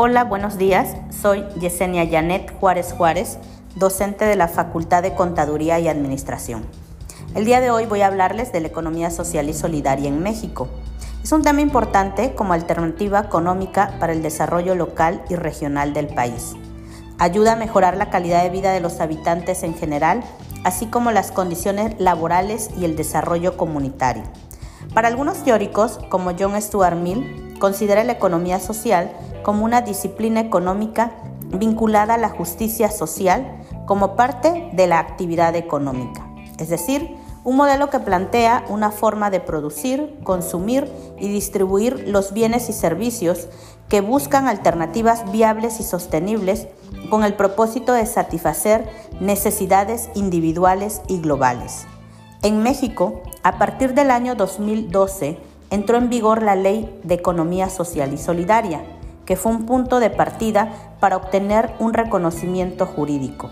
Hola, buenos días. Soy Yesenia Janet Juárez Juárez, docente de la Facultad de Contaduría y Administración. El día de hoy voy a hablarles de la economía social y solidaria en México. Es un tema importante como alternativa económica para el desarrollo local y regional del país. Ayuda a mejorar la calidad de vida de los habitantes en general, así como las condiciones laborales y el desarrollo comunitario. Para algunos teóricos, como John Stuart Mill, considera la economía social como una disciplina económica vinculada a la justicia social como parte de la actividad económica, es decir, un modelo que plantea una forma de producir, consumir y distribuir los bienes y servicios que buscan alternativas viables y sostenibles con el propósito de satisfacer necesidades individuales y globales. En México, a partir del año 2012, entró en vigor la Ley de Economía Social y Solidaria, que fue un punto de partida para obtener un reconocimiento jurídico.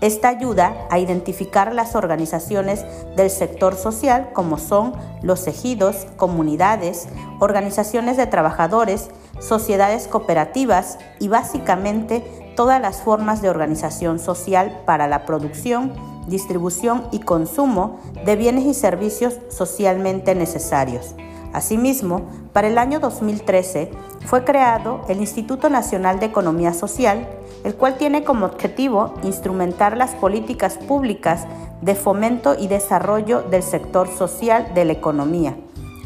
Esta ayuda a identificar las organizaciones del sector social como son los ejidos, comunidades, organizaciones de trabajadores, sociedades cooperativas y básicamente todas las formas de organización social para la producción, distribución y consumo de bienes y servicios socialmente necesarios. Asimismo, para el año 2013 fue creado el Instituto Nacional de Economía Social, el cual tiene como objetivo instrumentar las políticas públicas de fomento y desarrollo del sector social de la economía.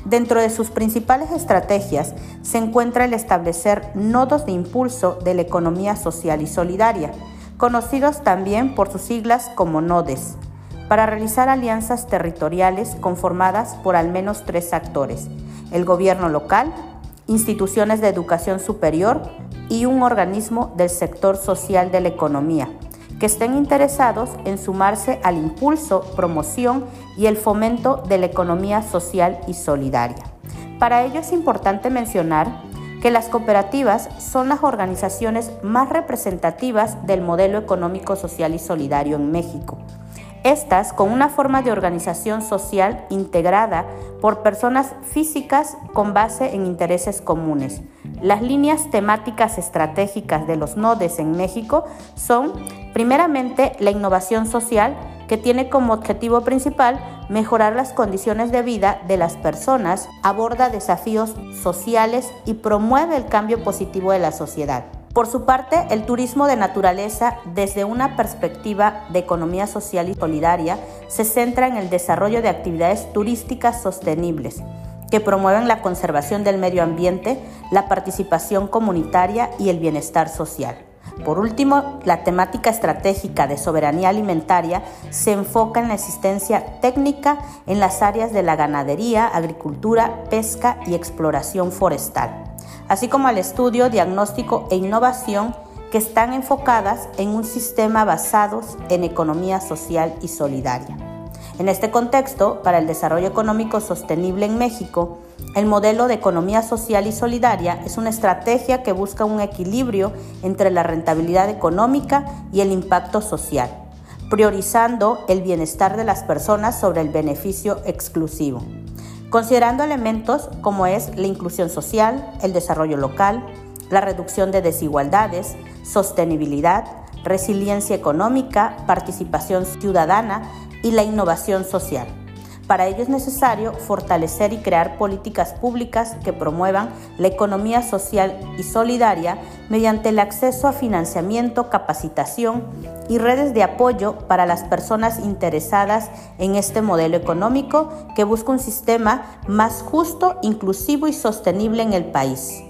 Dentro de sus principales estrategias se encuentra el establecer nodos de impulso de la economía social y solidaria, conocidos también por sus siglas como NODES, para realizar alianzas territoriales conformadas por al menos tres actores, el gobierno local, instituciones de educación superior y un organismo del sector social de la economía, que estén interesados en sumarse al impulso, promoción y el fomento de la economía social y solidaria. Para ello es importante mencionar que las cooperativas son las organizaciones más representativas del modelo económico social y solidario en México estas con una forma de organización social integrada por personas físicas con base en intereses comunes. Las líneas temáticas estratégicas de los nodes en México son, primeramente, la innovación social, que tiene como objetivo principal mejorar las condiciones de vida de las personas, aborda desafíos sociales y promueve el cambio positivo de la sociedad. Por su parte, el turismo de naturaleza, desde una perspectiva de economía social y solidaria, se centra en el desarrollo de actividades turísticas sostenibles que promueven la conservación del medio ambiente, la participación comunitaria y el bienestar social. Por último, la temática estratégica de soberanía alimentaria se enfoca en la existencia técnica en las áreas de la ganadería, agricultura, pesca y exploración forestal así como al estudio, diagnóstico e innovación que están enfocadas en un sistema basados en economía social y solidaria. En este contexto, para el desarrollo económico sostenible en México, el modelo de economía social y solidaria es una estrategia que busca un equilibrio entre la rentabilidad económica y el impacto social, priorizando el bienestar de las personas sobre el beneficio exclusivo considerando elementos como es la inclusión social, el desarrollo local, la reducción de desigualdades, sostenibilidad, resiliencia económica, participación ciudadana y la innovación social. Para ello es necesario fortalecer y crear políticas públicas que promuevan la economía social y solidaria mediante el acceso a financiamiento, capacitación y redes de apoyo para las personas interesadas en este modelo económico que busca un sistema más justo, inclusivo y sostenible en el país.